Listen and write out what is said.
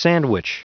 Sandwich.